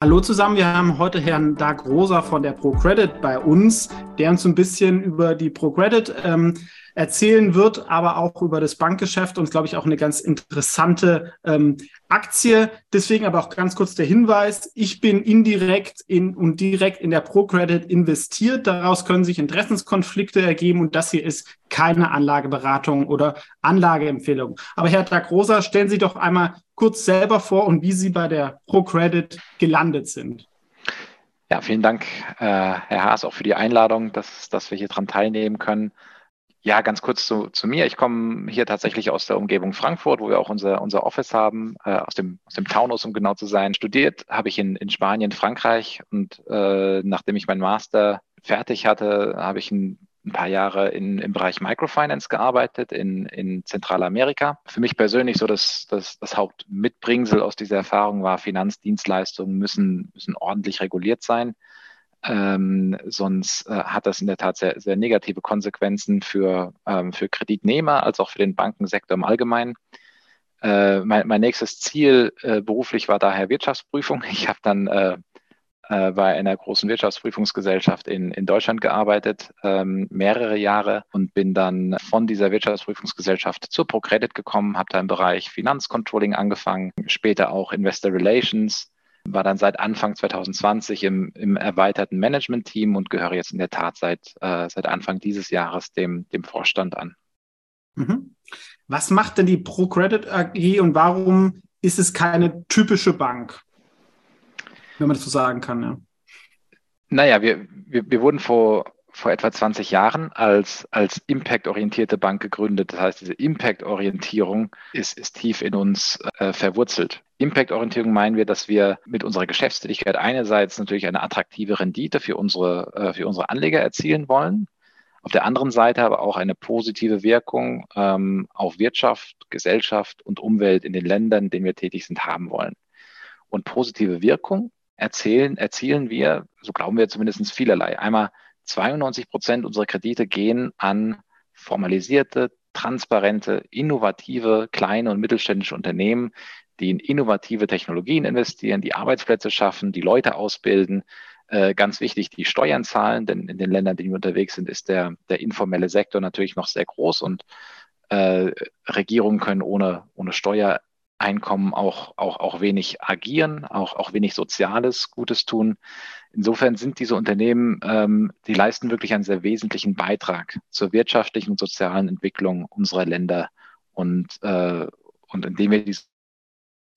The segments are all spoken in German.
Hallo zusammen, wir haben heute Herrn Doug Rosa von der ProCredit bei uns, der uns ein bisschen über die ProCredit ähm, erzählen wird, aber auch über das Bankgeschäft und, glaube ich, auch eine ganz interessante ähm, Aktie. Deswegen aber auch ganz kurz der Hinweis, ich bin indirekt in und direkt in der ProCredit investiert. Daraus können sich Interessenskonflikte ergeben und das hier ist keine Anlageberatung oder Anlageempfehlung. Aber Herr Doug Rosa, stellen Sie doch einmal kurz selber vor und wie Sie bei der ProCredit gelandet sind. Ja, vielen Dank, äh, Herr Haas, auch für die Einladung, dass, dass wir hier dran teilnehmen können. Ja, ganz kurz zu, zu mir. Ich komme hier tatsächlich aus der Umgebung Frankfurt, wo wir auch unser, unser Office haben, äh, aus, dem, aus dem Taunus, um genau zu sein. Studiert habe ich in, in Spanien, Frankreich und äh, nachdem ich meinen Master fertig hatte, habe ich ein ein paar Jahre in, im Bereich Microfinance gearbeitet in, in Zentralamerika. Für mich persönlich so das, das, das Hauptmitbringsel aus dieser Erfahrung war, Finanzdienstleistungen müssen, müssen ordentlich reguliert sein. Ähm, sonst äh, hat das in der Tat sehr, sehr negative Konsequenzen für, ähm, für Kreditnehmer als auch für den Bankensektor im Allgemeinen. Äh, mein, mein nächstes Ziel äh, beruflich war daher Wirtschaftsprüfung. Ich habe dann äh, äh, bei einer großen Wirtschaftsprüfungsgesellschaft in, in Deutschland gearbeitet, ähm, mehrere Jahre und bin dann von dieser Wirtschaftsprüfungsgesellschaft zur ProCredit gekommen, habe da im Bereich Finanzcontrolling angefangen, später auch Investor Relations, war dann seit Anfang 2020 im, im erweiterten Management-Team und gehöre jetzt in der Tat seit, äh, seit Anfang dieses Jahres dem, dem Vorstand an. Mhm. Was macht denn die ProCredit AG und warum ist es keine typische Bank? wenn man das so sagen kann. Ja. Naja, wir, wir, wir wurden vor, vor etwa 20 Jahren als, als impact-orientierte Bank gegründet. Das heißt, diese Impact-Orientierung ist, ist tief in uns äh, verwurzelt. Impact-Orientierung meinen wir, dass wir mit unserer Geschäftstätigkeit einerseits natürlich eine attraktive Rendite für unsere, äh, für unsere Anleger erzielen wollen, auf der anderen Seite aber auch eine positive Wirkung ähm, auf Wirtschaft, Gesellschaft und Umwelt in den Ländern, in denen wir tätig sind, haben wollen. Und positive Wirkung erzählen, erzielen wir, so glauben wir zumindest vielerlei. Einmal 92 Prozent unserer Kredite gehen an formalisierte, transparente, innovative, kleine und mittelständische Unternehmen, die in innovative Technologien investieren, die Arbeitsplätze schaffen, die Leute ausbilden. Äh, ganz wichtig, die Steuern zahlen, denn in den Ländern, in denen wir unterwegs sind, ist der, der informelle Sektor natürlich noch sehr groß und äh, Regierungen können ohne, ohne Steuer Einkommen auch, auch, auch wenig agieren, auch, auch wenig Soziales, Gutes tun. Insofern sind diese Unternehmen, ähm, die leisten wirklich einen sehr wesentlichen Beitrag zur wirtschaftlichen und sozialen Entwicklung unserer Länder. Und, äh, und indem wir diese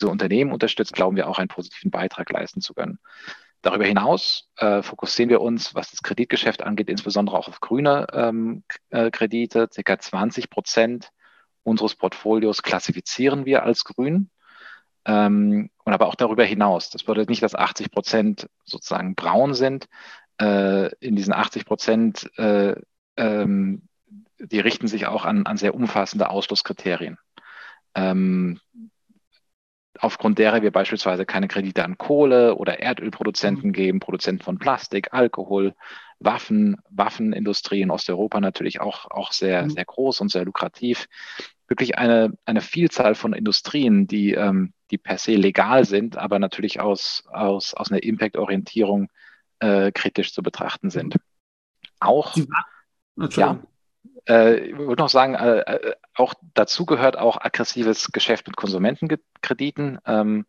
Unternehmen unterstützen, glauben wir auch einen positiven Beitrag leisten zu können. Darüber hinaus äh, fokussieren wir uns, was das Kreditgeschäft angeht, insbesondere auch auf grüne ähm, äh, Kredite. Circa 20 Prozent unseres Portfolios klassifizieren wir als grün. Ähm, und aber auch darüber hinaus. Das bedeutet nicht, dass 80 Prozent sozusagen braun sind. Äh, in diesen 80 Prozent, äh, ähm, die richten sich auch an, an sehr umfassende Ausschlusskriterien. Ähm, aufgrund derer wir beispielsweise keine Kredite an Kohle oder Erdölproduzenten mhm. geben, Produzenten von Plastik, Alkohol, Waffen, Waffenindustrie in Osteuropa natürlich auch, auch sehr, mhm. sehr groß und sehr lukrativ. Wirklich eine, eine Vielzahl von Industrien, die, ähm, die per se legal sind, aber natürlich aus, aus, aus einer Impact-Orientierung äh, kritisch zu betrachten sind. Auch, ja, äh, ich würde noch sagen, äh, äh, auch dazu gehört auch aggressives Geschäft mit Konsumentenkrediten. Ähm,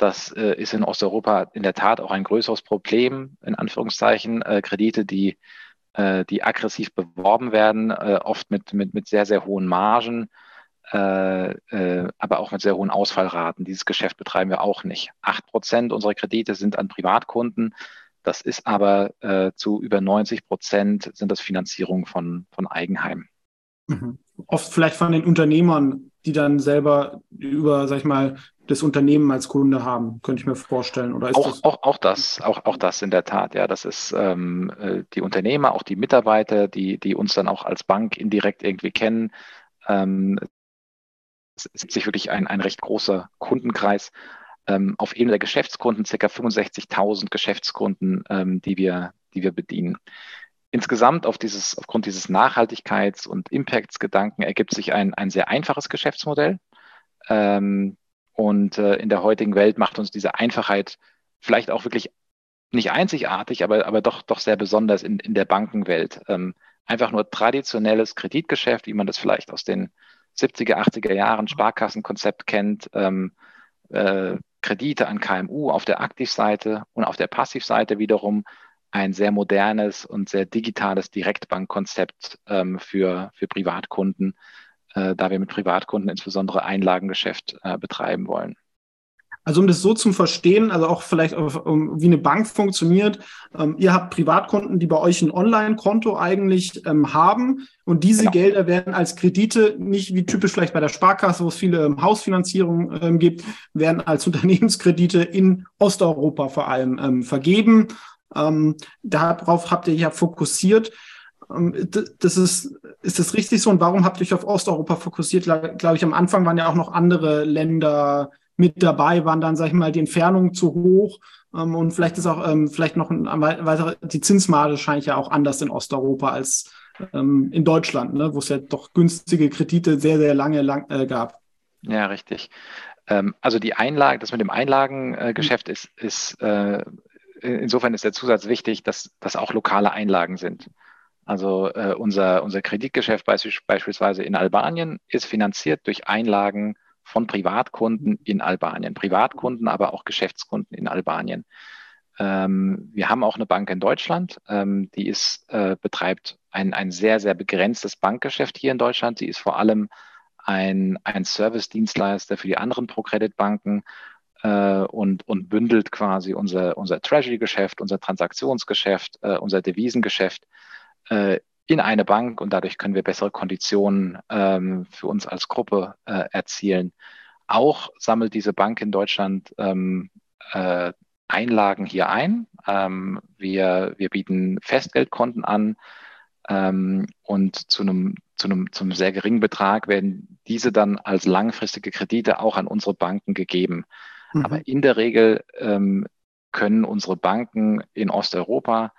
das äh, ist in Osteuropa in der Tat auch ein größeres Problem, in Anführungszeichen. Äh, Kredite, die, äh, die aggressiv beworben werden, oft mit, mit, mit sehr, sehr hohen Margen, aber auch mit sehr hohen Ausfallraten. Dieses Geschäft betreiben wir auch nicht. Acht Prozent unserer Kredite sind an Privatkunden. Das ist aber äh, zu über 90 Prozent sind das Finanzierung von, von Eigenheimen. Mhm. Oft vielleicht von den Unternehmern, die dann selber über, sag ich mal, das Unternehmen als Kunde haben, könnte ich mir vorstellen. Oder auch, das auch, auch das, auch, auch das in der Tat, ja. Das ist ähm, äh, die Unternehmer, auch die Mitarbeiter, die, die uns dann auch als Bank indirekt irgendwie kennen. Ähm, es ist sich wirklich ein, ein recht großer Kundenkreis ähm, auf Ebene der Geschäftskunden ca. 65.000 Geschäftskunden, ähm, die, wir, die wir bedienen. Insgesamt auf dieses, aufgrund dieses Nachhaltigkeits- und Impacts-Gedanken ergibt sich ein, ein sehr einfaches Geschäftsmodell. Ähm, und äh, in der heutigen Welt macht uns diese Einfachheit vielleicht auch wirklich nicht einzigartig, aber, aber doch, doch sehr besonders in, in der Bankenwelt. Ähm, einfach nur traditionelles Kreditgeschäft, wie man das vielleicht aus den 70er, 80er Jahren Sparkassenkonzept kennt, ähm, äh, Kredite an KMU auf der Aktivseite und auf der Passivseite wiederum ein sehr modernes und sehr digitales Direktbankkonzept ähm, für, für Privatkunden, äh, da wir mit Privatkunden insbesondere Einlagengeschäft äh, betreiben wollen. Also um das so zu verstehen, also auch vielleicht wie eine Bank funktioniert, ähm, ihr habt Privatkunden, die bei euch ein Online-Konto eigentlich ähm, haben und diese genau. Gelder werden als Kredite, nicht wie typisch vielleicht bei der Sparkasse, wo es viele ähm, Hausfinanzierungen gibt, werden als Unternehmenskredite in Osteuropa vor allem vergeben. Ähm, darauf habt ihr ja fokussiert. Das ist, ist das richtig so? Und warum habt ihr euch auf Osteuropa fokussiert? Glaube ich, am Anfang waren ja auch noch andere Länder mit dabei, waren dann, sag ich mal, die Entfernungen zu hoch. Ähm, und vielleicht ist auch ähm, vielleicht noch ein weiterer, die Zinsmarge scheint ja auch anders in Osteuropa als ähm, in Deutschland, ne, wo es ja doch günstige Kredite sehr, sehr lange lang, äh, gab. Ja, richtig. Ähm, also die Einlage, das mit dem Einlagengeschäft äh, ist, ist äh, insofern ist der Zusatz wichtig, dass das auch lokale Einlagen sind. Also äh, unser, unser Kreditgeschäft beispielsweise in Albanien ist finanziert durch Einlagen von Privatkunden in Albanien. Privatkunden, aber auch Geschäftskunden in Albanien. Ähm, wir haben auch eine Bank in Deutschland, ähm, die ist, äh, betreibt ein, ein sehr, sehr begrenztes Bankgeschäft hier in Deutschland. Sie ist vor allem ein, ein Service-Dienstleister für die anderen ProCredit-Banken äh, und, und bündelt quasi unser, unser Treasury-Geschäft, unser Transaktionsgeschäft, äh, unser Devisengeschäft äh, in eine Bank und dadurch können wir bessere Konditionen ähm, für uns als Gruppe äh, erzielen. Auch sammelt diese Bank in Deutschland ähm, äh, Einlagen hier ein. Ähm, wir, wir bieten Festgeldkonten an ähm, und zu einem, zu, einem, zu einem sehr geringen Betrag werden diese dann als langfristige Kredite auch an unsere Banken gegeben. Mhm. Aber in der Regel ähm, können unsere Banken in Osteuropa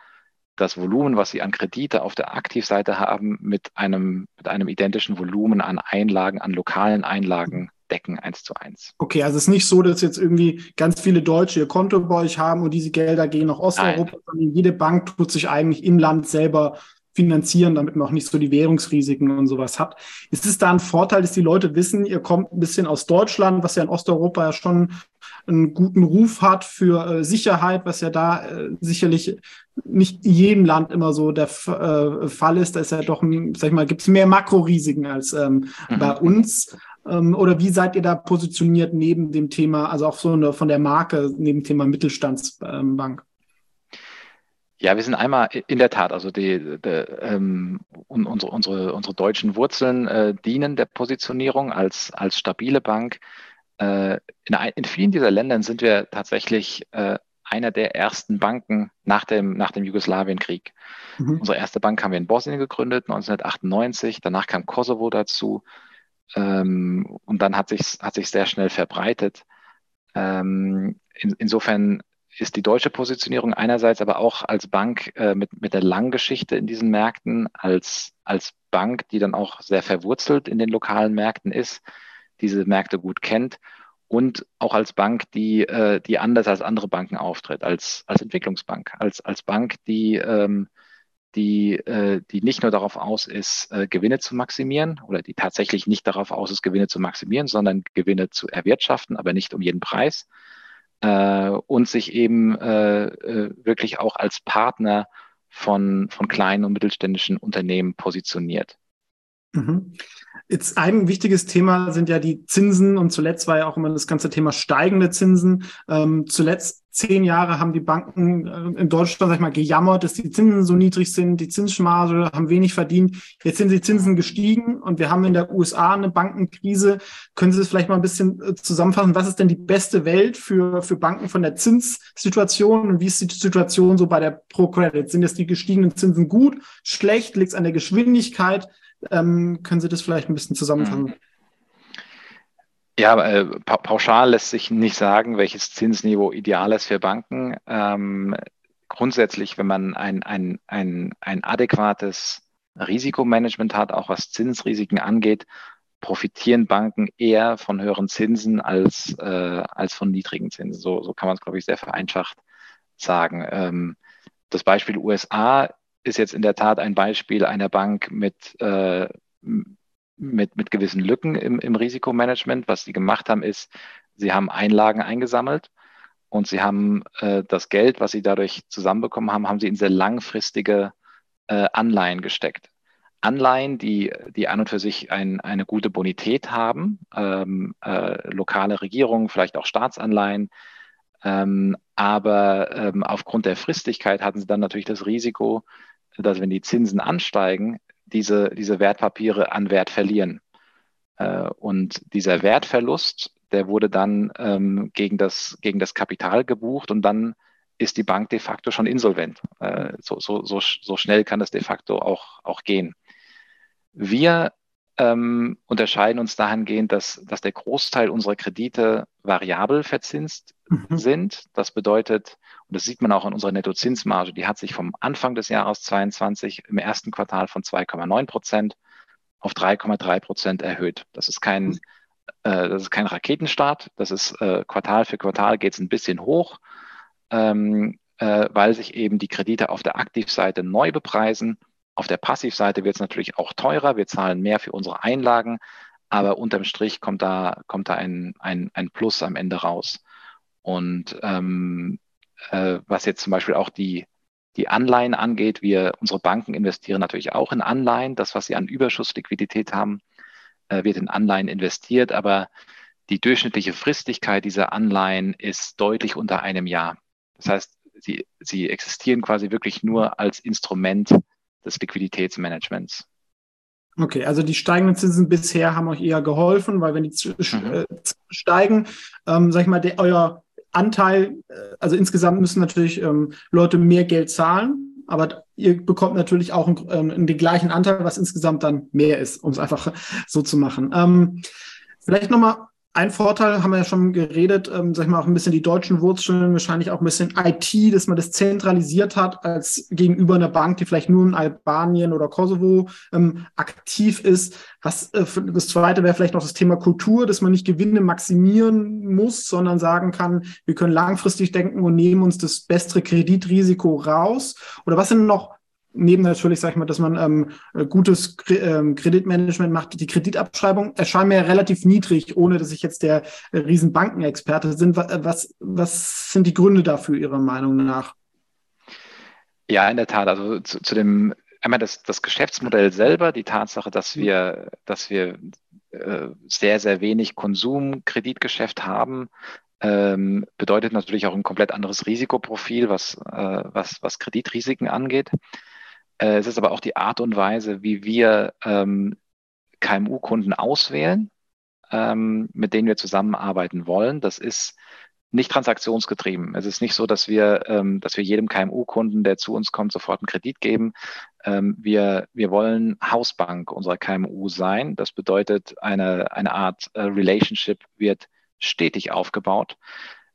das Volumen, was sie an Kredite auf der Aktivseite haben, mit einem, mit einem identischen Volumen an Einlagen, an lokalen Einlagen decken, eins zu eins. Okay, also es ist nicht so, dass jetzt irgendwie ganz viele Deutsche ihr Konto bei euch haben und diese Gelder gehen nach Osteuropa, Nein. sondern jede Bank tut sich eigentlich im Land selber finanzieren, damit man auch nicht so die Währungsrisiken und sowas hat. Ist es da ein Vorteil, dass die Leute wissen, ihr kommt ein bisschen aus Deutschland, was ja in Osteuropa ja schon einen guten Ruf hat für äh, Sicherheit, was ja da äh, sicherlich nicht in jedem Land immer so der äh, Fall ist. Da ist ja doch, sag ich mal, gibt es mehr Makrorisiken als ähm, mhm. bei uns. Ähm, oder wie seid ihr da positioniert neben dem Thema, also auch so eine, von der Marke neben dem Thema Mittelstandsbank? Ja, wir sind einmal in der Tat, also die, die ähm, unsere, unsere, unsere deutschen Wurzeln äh, dienen der Positionierung als, als stabile Bank. Äh, in, in, vielen dieser Ländern sind wir tatsächlich äh, einer der ersten Banken nach dem, nach dem Jugoslawienkrieg. Mhm. Unsere erste Bank haben wir in Bosnien gegründet, 1998. Danach kam Kosovo dazu. Ähm, und dann hat sich hat sich sehr schnell verbreitet. Ähm, in, insofern ist die deutsche Positionierung einerseits aber auch als Bank äh, mit, mit der langen Geschichte in diesen Märkten, als, als Bank, die dann auch sehr verwurzelt in den lokalen Märkten ist, diese Märkte gut kennt und auch als Bank, die, äh, die anders als andere Banken auftritt, als, als Entwicklungsbank, als, als Bank, die, ähm, die, äh, die nicht nur darauf aus ist, äh, Gewinne zu maximieren oder die tatsächlich nicht darauf aus ist, Gewinne zu maximieren, sondern Gewinne zu erwirtschaften, aber nicht um jeden Preis, äh, und sich eben äh, äh, wirklich auch als Partner von, von kleinen und mittelständischen Unternehmen positioniert. Mhm. Jetzt ein wichtiges Thema sind ja die Zinsen und zuletzt war ja auch immer das ganze Thema steigende Zinsen. Ähm, zuletzt zehn Jahre haben die Banken äh, in Deutschland, sag ich mal, gejammert, dass die Zinsen so niedrig sind, die Zinsmarge haben wenig verdient. Jetzt sind die Zinsen gestiegen und wir haben in der USA eine Bankenkrise. Können Sie das vielleicht mal ein bisschen äh, zusammenfassen? Was ist denn die beste Welt für, für Banken von der Zinssituation und wie ist die Situation so bei der ProCredit? Sind jetzt die gestiegenen Zinsen gut, schlecht? Liegt es an der Geschwindigkeit? Ähm, können Sie das vielleicht ein bisschen zusammenfassen? Mhm. Ja, äh, pauschal lässt sich nicht sagen, welches Zinsniveau ideal ist für Banken. Ähm, grundsätzlich, wenn man ein, ein, ein, ein adäquates Risikomanagement hat, auch was Zinsrisiken angeht, profitieren Banken eher von höheren Zinsen als, äh, als von niedrigen Zinsen. So, so kann man es, glaube ich, sehr vereinfacht sagen. Ähm, das Beispiel USA ist jetzt in der Tat ein Beispiel einer Bank mit, äh, mit, mit gewissen Lücken im, im Risikomanagement. Was sie gemacht haben, ist, sie haben Einlagen eingesammelt und sie haben äh, das Geld, was sie dadurch zusammenbekommen haben, haben sie in sehr langfristige äh, Anleihen gesteckt. Anleihen, die, die an und für sich ein, eine gute Bonität haben, ähm, äh, lokale Regierungen, vielleicht auch Staatsanleihen, ähm, aber ähm, aufgrund der Fristigkeit hatten sie dann natürlich das Risiko, dass wenn die Zinsen ansteigen, diese, diese Wertpapiere an Wert verlieren. Äh, und dieser Wertverlust, der wurde dann ähm, gegen, das, gegen das Kapital gebucht und dann ist die Bank de facto schon insolvent. Äh, so, so, so, so schnell kann das de facto auch, auch gehen. Wir ähm, unterscheiden uns dahingehend, dass, dass der Großteil unserer Kredite variabel verzinst mhm. sind. Das bedeutet, und das sieht man auch in unserer Nettozinsmarge, die hat sich vom Anfang des Jahres 22 im ersten Quartal von 2,9 Prozent auf 3,3 Prozent erhöht. Das ist kein, mhm. äh, das ist kein Raketenstart. Das ist äh, Quartal für Quartal geht es ein bisschen hoch, ähm, äh, weil sich eben die Kredite auf der Aktivseite neu bepreisen auf der Passivseite wird es natürlich auch teurer. Wir zahlen mehr für unsere Einlagen, aber unterm Strich kommt da, kommt da ein, ein, ein Plus am Ende raus. Und ähm, äh, was jetzt zum Beispiel auch die, die Anleihen angeht, wir, unsere Banken investieren natürlich auch in Anleihen. Das, was sie an Überschussliquidität haben, äh, wird in Anleihen investiert, aber die durchschnittliche Fristigkeit dieser Anleihen ist deutlich unter einem Jahr. Das heißt, sie, sie existieren quasi wirklich nur als Instrument des Liquiditätsmanagements. Okay, also die steigenden Zinsen bisher haben euch eher geholfen, weil wenn die mhm. Äh, steigen, ähm, sag ich mal, der, euer Anteil, äh, also insgesamt müssen natürlich ähm, Leute mehr Geld zahlen, aber ihr bekommt natürlich auch ähm, den gleichen Anteil, was insgesamt dann mehr ist, um es einfach so zu machen. Ähm, vielleicht nochmal ein Vorteil haben wir ja schon geredet, ähm, sag ich mal, auch ein bisschen die deutschen Wurzeln, wahrscheinlich auch ein bisschen IT, dass man das zentralisiert hat, als gegenüber einer Bank, die vielleicht nur in Albanien oder Kosovo ähm, aktiv ist. Was äh, das zweite wäre vielleicht noch das Thema Kultur, dass man nicht Gewinne maximieren muss, sondern sagen kann, wir können langfristig denken und nehmen uns das bessere Kreditrisiko raus. Oder was sind noch neben natürlich, sag ich mal, dass man ähm, äh, gutes ähm, Kreditmanagement macht, die Kreditabschreibung erscheint mir relativ niedrig, ohne dass ich jetzt der äh, Riesenbankenexperte bin. Äh, was, was sind die Gründe dafür Ihrer Meinung nach? Ja, in der Tat. Also zu, zu dem einmal das, das Geschäftsmodell selber, die Tatsache, dass wir, dass wir äh, sehr, sehr wenig Konsumkreditgeschäft haben, ähm, bedeutet natürlich auch ein komplett anderes Risikoprofil, was, äh, was, was Kreditrisiken angeht. Äh, es ist aber auch die Art und Weise, wie wir ähm, KMU-Kunden auswählen, ähm, mit denen wir zusammenarbeiten wollen. Das ist nicht transaktionsgetrieben. Es ist nicht so, dass wir, ähm, dass wir jedem KMU-Kunden, der zu uns kommt, sofort einen Kredit geben. Ähm, wir, wir wollen Hausbank unserer KMU sein. Das bedeutet, eine, eine Art äh, Relationship wird stetig aufgebaut.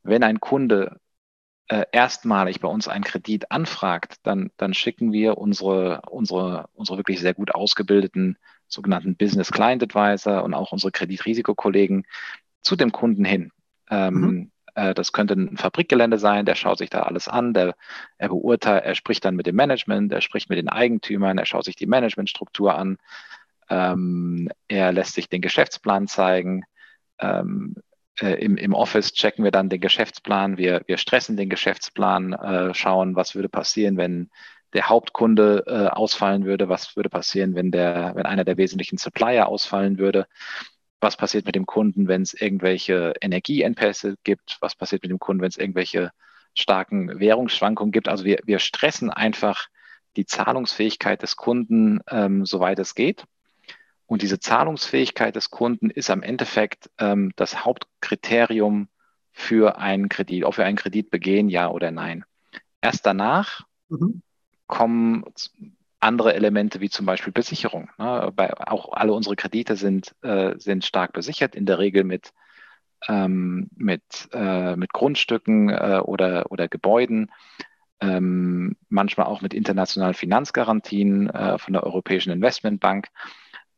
Wenn ein Kunde äh, erstmalig bei uns einen Kredit anfragt, dann, dann schicken wir unsere, unsere, unsere wirklich sehr gut ausgebildeten sogenannten Business Client Advisor und auch unsere Kreditrisikokollegen zu dem Kunden hin. Ähm, mhm. äh, das könnte ein Fabrikgelände sein, der schaut sich da alles an, der, er beurteilt, er spricht dann mit dem Management, er spricht mit den Eigentümern, er schaut sich die Managementstruktur an, ähm, er lässt sich den Geschäftsplan zeigen, ähm, äh, im, im Office checken wir dann den Geschäftsplan, wir, wir stressen den Geschäftsplan, äh, schauen, was würde passieren, wenn der Hauptkunde äh, ausfallen würde, was würde passieren, wenn, der, wenn einer der wesentlichen Supplier ausfallen würde, was passiert mit dem Kunden, wenn es irgendwelche Energieengpässe gibt, was passiert mit dem Kunden, wenn es irgendwelche starken Währungsschwankungen gibt. Also wir, wir stressen einfach die Zahlungsfähigkeit des Kunden, ähm, soweit es geht. Und diese Zahlungsfähigkeit des Kunden ist am Endeffekt ähm, das Hauptkriterium für einen Kredit, ob wir einen Kredit begehen, ja oder nein. Erst danach mhm. kommen andere Elemente wie zum Beispiel Besicherung. Ne? Auch alle unsere Kredite sind, äh, sind stark besichert, in der Regel mit, ähm, mit, äh, mit Grundstücken äh, oder, oder Gebäuden, ähm, manchmal auch mit internationalen Finanzgarantien äh, von der Europäischen Investmentbank.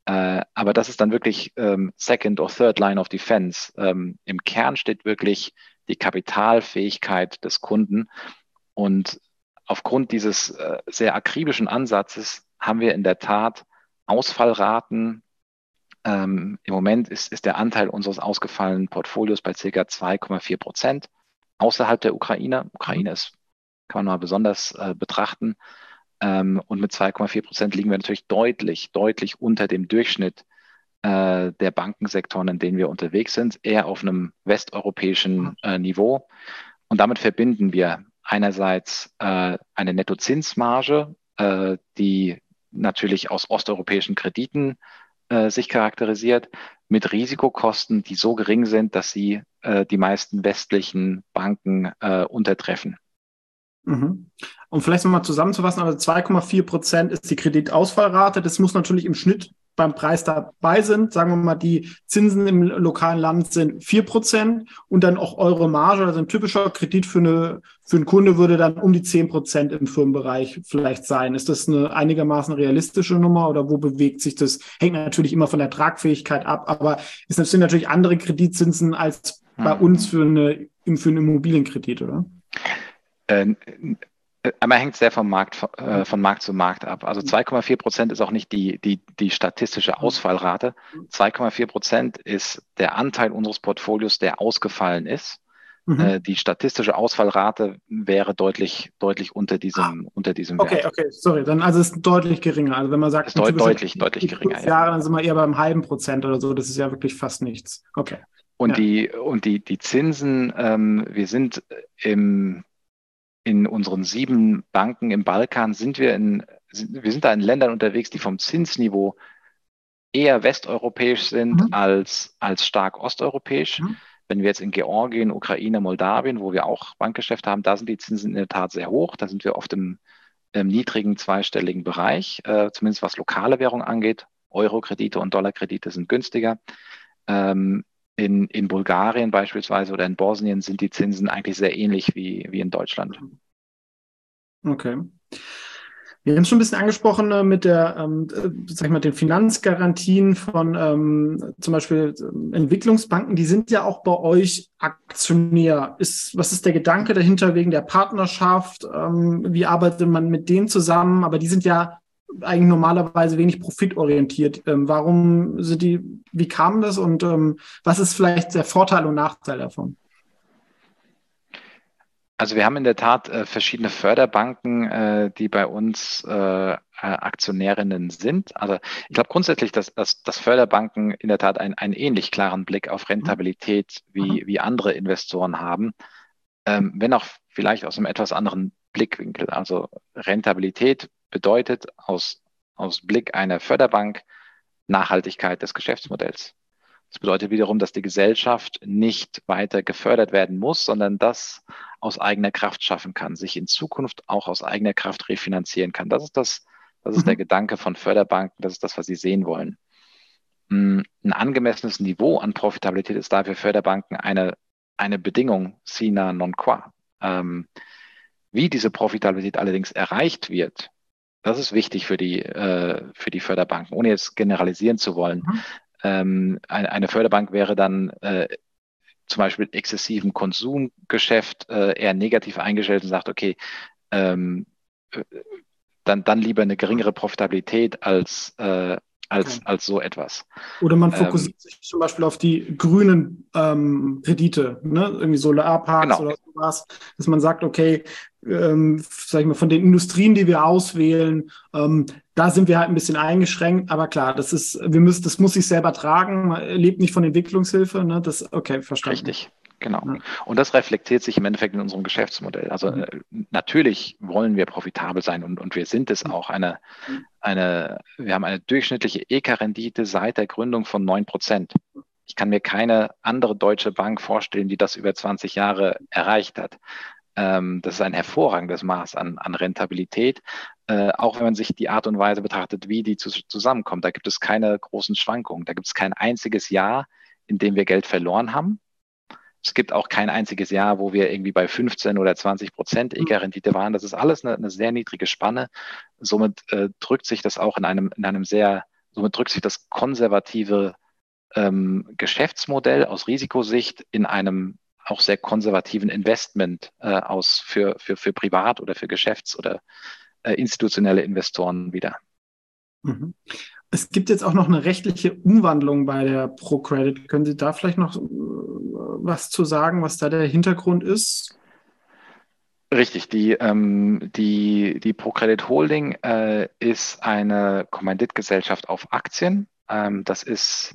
Äh, aber das ist dann wirklich ähm, Second or Third Line of Defense. Ähm, Im Kern steht wirklich die Kapitalfähigkeit des Kunden. Und aufgrund dieses äh, sehr akribischen Ansatzes haben wir in der Tat Ausfallraten. Ähm, Im Moment ist, ist der Anteil unseres ausgefallenen Portfolios bei ca. 2,4 Prozent außerhalb der Ukraine. Ukraine ist, kann man mal besonders äh, betrachten. Ähm, und mit 2,4 Prozent liegen wir natürlich deutlich, deutlich unter dem Durchschnitt äh, der Bankensektoren, in denen wir unterwegs sind, eher auf einem westeuropäischen äh, Niveau. Und damit verbinden wir einerseits äh, eine Nettozinsmarge, äh, die natürlich aus osteuropäischen Krediten äh, sich charakterisiert, mit Risikokosten, die so gering sind, dass sie äh, die meisten westlichen Banken untertreffen. Mhm. Um vielleicht nochmal zusammenzufassen, also 2,4 Prozent ist die Kreditausfallrate. Das muss natürlich im Schnitt beim Preis dabei sind. Sagen wir mal, die Zinsen im lokalen Land sind 4 Prozent und dann auch eure Marge, also ein typischer Kredit für, eine, für einen Kunde würde dann um die 10 Prozent im Firmenbereich vielleicht sein. Ist das eine einigermaßen realistische Nummer oder wo bewegt sich das? Hängt natürlich immer von der Tragfähigkeit ab, aber es sind natürlich andere Kreditzinsen als bei hm. uns für, eine, für einen Immobilienkredit, oder? Äh, Einmal hängt sehr vom Markt, äh, von Markt zu Markt ab. Also 2,4 Prozent ist auch nicht die, die, die statistische Ausfallrate. 2,4 Prozent ist der Anteil unseres Portfolios, der ausgefallen ist. Mhm. Äh, die statistische Ausfallrate wäre deutlich, deutlich unter diesem, ah. unter diesem okay, Wert. Okay, okay, sorry, dann also ist deutlich geringer. Also wenn man sagt, ist deut deutlich, deutlich geringer. Jahre, ja. dann sind wir eher beim halben Prozent oder so. Das ist ja wirklich fast nichts. Okay. Und ja. die, und die, die Zinsen, ähm, wir sind im in unseren sieben Banken im Balkan sind wir in, wir sind da in Ländern unterwegs, die vom Zinsniveau eher westeuropäisch sind mhm. als, als stark osteuropäisch. Mhm. Wenn wir jetzt in Georgien, Ukraine, Moldawien, wo wir auch Bankgeschäfte haben, da sind die Zinsen in der Tat sehr hoch. Da sind wir oft im, im niedrigen zweistelligen Bereich, äh, zumindest was lokale Währung angeht. Euro-Kredite und Dollar-Kredite sind günstiger. Ähm, in, in Bulgarien beispielsweise oder in Bosnien sind die Zinsen eigentlich sehr ähnlich wie, wie in Deutschland. Okay. Wir haben es schon ein bisschen angesprochen äh, mit der, ähm, äh, sag ich mal, den Finanzgarantien von ähm, zum Beispiel äh, Entwicklungsbanken. Die sind ja auch bei euch Aktionär. Ist, was ist der Gedanke dahinter wegen der Partnerschaft? Ähm, wie arbeitet man mit denen zusammen? Aber die sind ja eigentlich normalerweise wenig profitorientiert. Ähm, warum sind die, wie kam das und ähm, was ist vielleicht der Vorteil und Nachteil davon? Also wir haben in der Tat äh, verschiedene Förderbanken, äh, die bei uns äh, äh Aktionärinnen sind. Also ich glaube grundsätzlich, dass, dass, dass Förderbanken in der Tat einen, einen ähnlich klaren Blick auf Rentabilität wie, mhm. wie andere Investoren haben, ähm, wenn auch vielleicht aus einem etwas anderen Blickwinkel. Also Rentabilität bedeutet aus, aus Blick einer Förderbank Nachhaltigkeit des Geschäftsmodells. Das bedeutet wiederum, dass die Gesellschaft nicht weiter gefördert werden muss, sondern das aus eigener Kraft schaffen kann, sich in Zukunft auch aus eigener Kraft refinanzieren kann. Das ist das, das ist mhm. der Gedanke von Förderbanken, das ist das, was sie sehen wollen. Hm, ein angemessenes Niveau an Profitabilität ist dafür Förderbanken eine, eine Bedingung sine non qua. Ähm, wie diese Profitabilität allerdings erreicht wird, das ist wichtig für die, äh, für die Förderbanken, ohne jetzt generalisieren zu wollen. Mhm. Ähm, eine, eine, Förderbank wäre dann äh, zum Beispiel exzessiven Konsumgeschäft äh, eher negativ eingestellt und sagt, okay, ähm, äh, dann, dann lieber eine geringere Profitabilität als, äh, als, als so etwas. Oder man ähm, fokussiert ähm, sich zum Beispiel auf die grünen ähm, Kredite, ne? irgendwie Solarparks genau. oder sowas, dass man sagt, okay, ähm, sag ich mal, von den Industrien, die wir auswählen, ähm, da sind wir halt ein bisschen eingeschränkt, aber klar, das ist, wir müssen, das muss sich selber tragen, man lebt nicht von Entwicklungshilfe, ne? Das, okay, verstanden. Richtig. Genau. Und das reflektiert sich im Endeffekt in unserem Geschäftsmodell. Also mhm. äh, natürlich wollen wir profitabel sein und, und wir sind es mhm. auch. Eine, eine, wir haben eine durchschnittliche EK-Rendite seit der Gründung von 9 Prozent. Ich kann mir keine andere deutsche Bank vorstellen, die das über 20 Jahre erreicht hat. Ähm, das ist ein hervorragendes Maß an, an Rentabilität, äh, auch wenn man sich die Art und Weise betrachtet, wie die zu, zusammenkommt. Da gibt es keine großen Schwankungen. Da gibt es kein einziges Jahr, in dem wir Geld verloren haben. Es gibt auch kein einziges Jahr, wo wir irgendwie bei 15 oder 20 Prozent. EK-Rendite waren. Das ist alles eine, eine sehr niedrige Spanne. Somit äh, drückt sich das auch in einem, in einem sehr somit drückt sich das konservative ähm, Geschäftsmodell aus Risikosicht in einem auch sehr konservativen Investment äh, aus für, für, für Privat- oder für Geschäfts- oder äh, institutionelle Investoren wieder. Mhm. Es gibt jetzt auch noch eine rechtliche Umwandlung bei der ProCredit. Können Sie da vielleicht noch äh, was zu sagen, was da der Hintergrund ist? Richtig, die, ähm, die, die ProCredit Holding äh, ist eine Kommanditgesellschaft auf Aktien. Ähm, das ist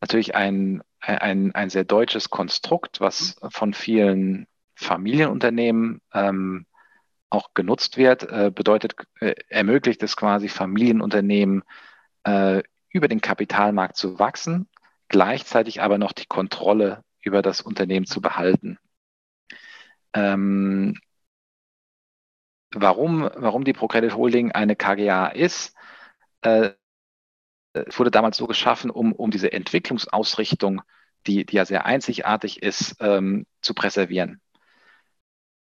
natürlich ein, ein, ein sehr deutsches Konstrukt, was von vielen Familienunternehmen ähm, auch genutzt wird, äh, bedeutet, äh, ermöglicht es quasi Familienunternehmen äh, über den Kapitalmarkt zu wachsen, gleichzeitig aber noch die Kontrolle über das Unternehmen zu behalten. Ähm, warum, warum die ProCredit Holding eine KGA ist, äh, wurde damals so geschaffen, um, um diese Entwicklungsausrichtung, die, die ja sehr einzigartig ist, ähm, zu präservieren.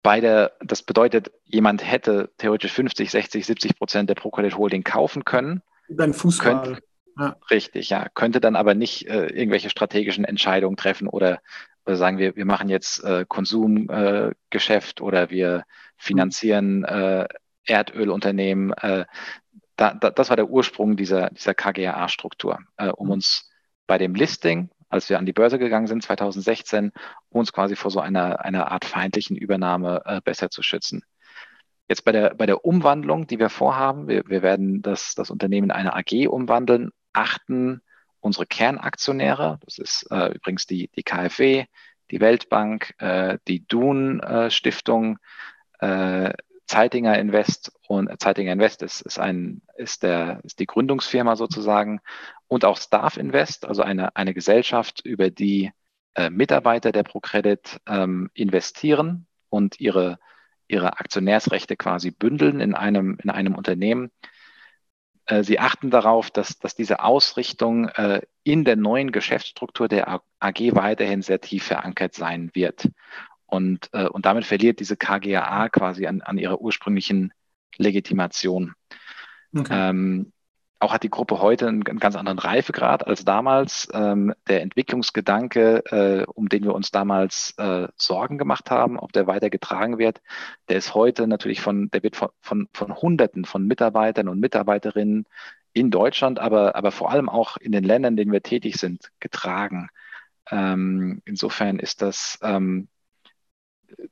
Bei der, das bedeutet, jemand hätte theoretisch 50, 60, 70 Prozent der ProCredit Holding kaufen können. Beim Fußball. Könnte, ja. Richtig, ja. Könnte dann aber nicht äh, irgendwelche strategischen Entscheidungen treffen oder, oder sagen wir, wir machen jetzt äh, Konsumgeschäft äh, oder wir finanzieren äh, Erdölunternehmen. Äh, da, da, das war der Ursprung dieser, dieser KGAA-Struktur, äh, um uns bei dem Listing, als wir an die Börse gegangen sind, 2016, uns quasi vor so einer, einer Art feindlichen Übernahme besser zu schützen. Jetzt bei der, bei der Umwandlung, die wir vorhaben, wir, wir werden das, das Unternehmen in eine AG umwandeln, achten unsere Kernaktionäre, das ist äh, übrigens die, die KfW, die Weltbank, äh, die DUN äh, Stiftung, äh, Zeitinger Invest und äh, Zeitinger Invest ist, ist, ein, ist, der, ist die Gründungsfirma sozusagen und auch Staff Invest, also eine, eine Gesellschaft, über die äh, Mitarbeiter der ProCredit ähm, investieren und ihre, ihre Aktionärsrechte quasi bündeln in einem, in einem Unternehmen. Äh, sie achten darauf, dass, dass diese Ausrichtung äh, in der neuen Geschäftsstruktur der AG weiterhin sehr tief verankert sein wird. Und, äh, und damit verliert diese KGAA quasi an, an ihrer ursprünglichen Legitimation. Okay. Ähm, auch hat die Gruppe heute einen, einen, ganz anderen Reifegrad als damals. Ähm, der Entwicklungsgedanke, äh, um den wir uns damals äh, Sorgen gemacht haben, ob der weiter getragen wird, der ist heute natürlich von, der wird von, von, von Hunderten von Mitarbeitern und Mitarbeiterinnen in Deutschland, aber, aber vor allem auch in den Ländern, in denen wir tätig sind, getragen. Ähm, insofern ist das ähm,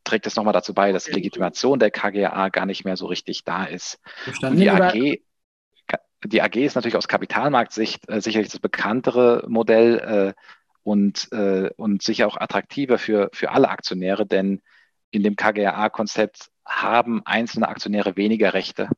trägt es nochmal dazu bei, dass die Legitimation der KGA gar nicht mehr so richtig da ist. Und die AG, die AG ist natürlich aus Kapitalmarktsicht äh, sicherlich das bekanntere Modell äh, und, äh, und sicher auch attraktiver für, für alle Aktionäre, denn in dem KGA-Konzept haben einzelne Aktionäre weniger Rechte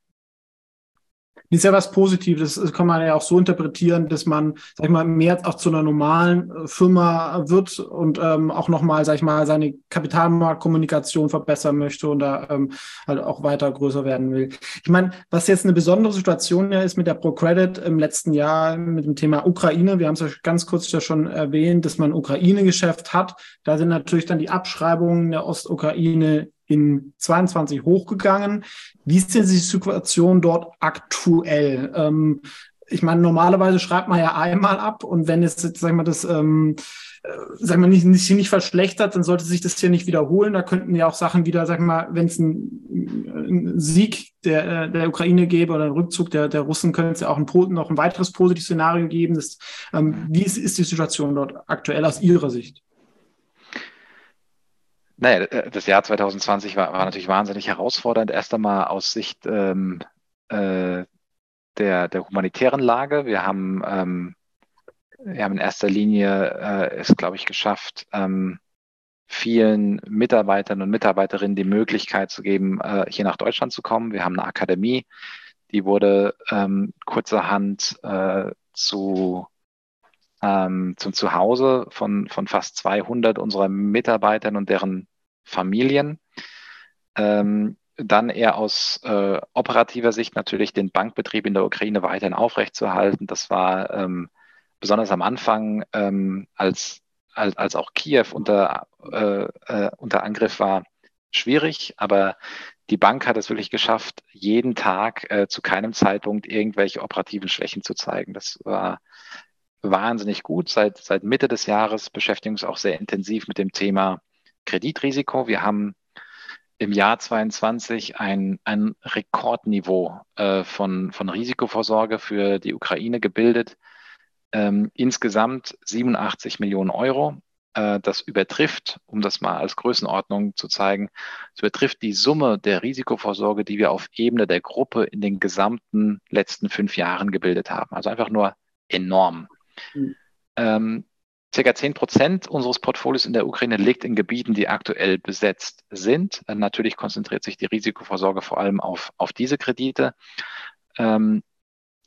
ist ja was Positives. Das kann man ja auch so interpretieren, dass man, sag ich mal, mehr auch zu einer normalen äh, Firma wird und ähm, auch nochmal, sag ich mal, seine Kapitalmarktkommunikation verbessern möchte und da ähm, halt auch weiter größer werden will. Ich meine, was jetzt eine besondere Situation ja ist mit der ProCredit im letzten Jahr mit dem Thema Ukraine, wir haben es ja ganz kurz ja schon erwähnt, dass man Ukraine-Geschäft hat. Da sind natürlich dann die Abschreibungen der Ostukraine in 22 hochgegangen. Wie ist denn die Situation dort aktuell? Ähm, ich meine, normalerweise schreibt man ja einmal ab und wenn es sag ich mal, das, ähm, äh, sag mal, nicht, nicht, nicht verschlechtert, dann sollte sich das hier nicht wiederholen. Da könnten ja auch Sachen wieder, sag mal, wenn es einen Sieg der, der Ukraine gäbe oder einen Rückzug der, der Russen, könnte es ja auch ein, noch ein weiteres positives Szenario geben. Das, ähm, wie ist, ist die Situation dort aktuell aus Ihrer Sicht? Naja, äh, das Jahr 2020 war, war natürlich wahnsinnig herausfordernd. Erst einmal aus Sicht ähm, äh, der, der humanitären Lage. Wir haben, ähm, wir haben in erster Linie äh, es, glaube ich, geschafft, ähm, vielen Mitarbeitern und Mitarbeiterinnen die Möglichkeit zu geben, äh, hier nach Deutschland zu kommen. Wir haben eine Akademie, die wurde ähm, kurzerhand äh, zu ähm, zum Zuhause von, von fast 200 unserer Mitarbeitern und deren Familien. Ähm, dann eher aus äh, operativer Sicht natürlich den Bankbetrieb in der Ukraine weiterhin aufrechtzuerhalten. Das war ähm, besonders am Anfang, ähm, als, als, als auch Kiew unter, äh, äh, unter Angriff war, schwierig, aber die Bank hat es wirklich geschafft, jeden Tag äh, zu keinem Zeitpunkt irgendwelche operativen Schwächen zu zeigen. Das war wahnsinnig gut. Seit, seit Mitte des Jahres beschäftigen wir uns auch sehr intensiv mit dem Thema Kreditrisiko. Wir haben im Jahr 22 ein, ein Rekordniveau äh, von, von Risikovorsorge für die Ukraine gebildet. Ähm, insgesamt 87 Millionen Euro. Äh, das übertrifft, um das mal als Größenordnung zu zeigen, es übertrifft die Summe der Risikovorsorge, die wir auf Ebene der Gruppe in den gesamten letzten fünf Jahren gebildet haben. Also einfach nur enorm. Mhm. Ähm, circa 10 Prozent unseres Portfolios in der Ukraine liegt in Gebieten, die aktuell besetzt sind. Äh, natürlich konzentriert sich die Risikovorsorge vor allem auf, auf diese Kredite. Ähm,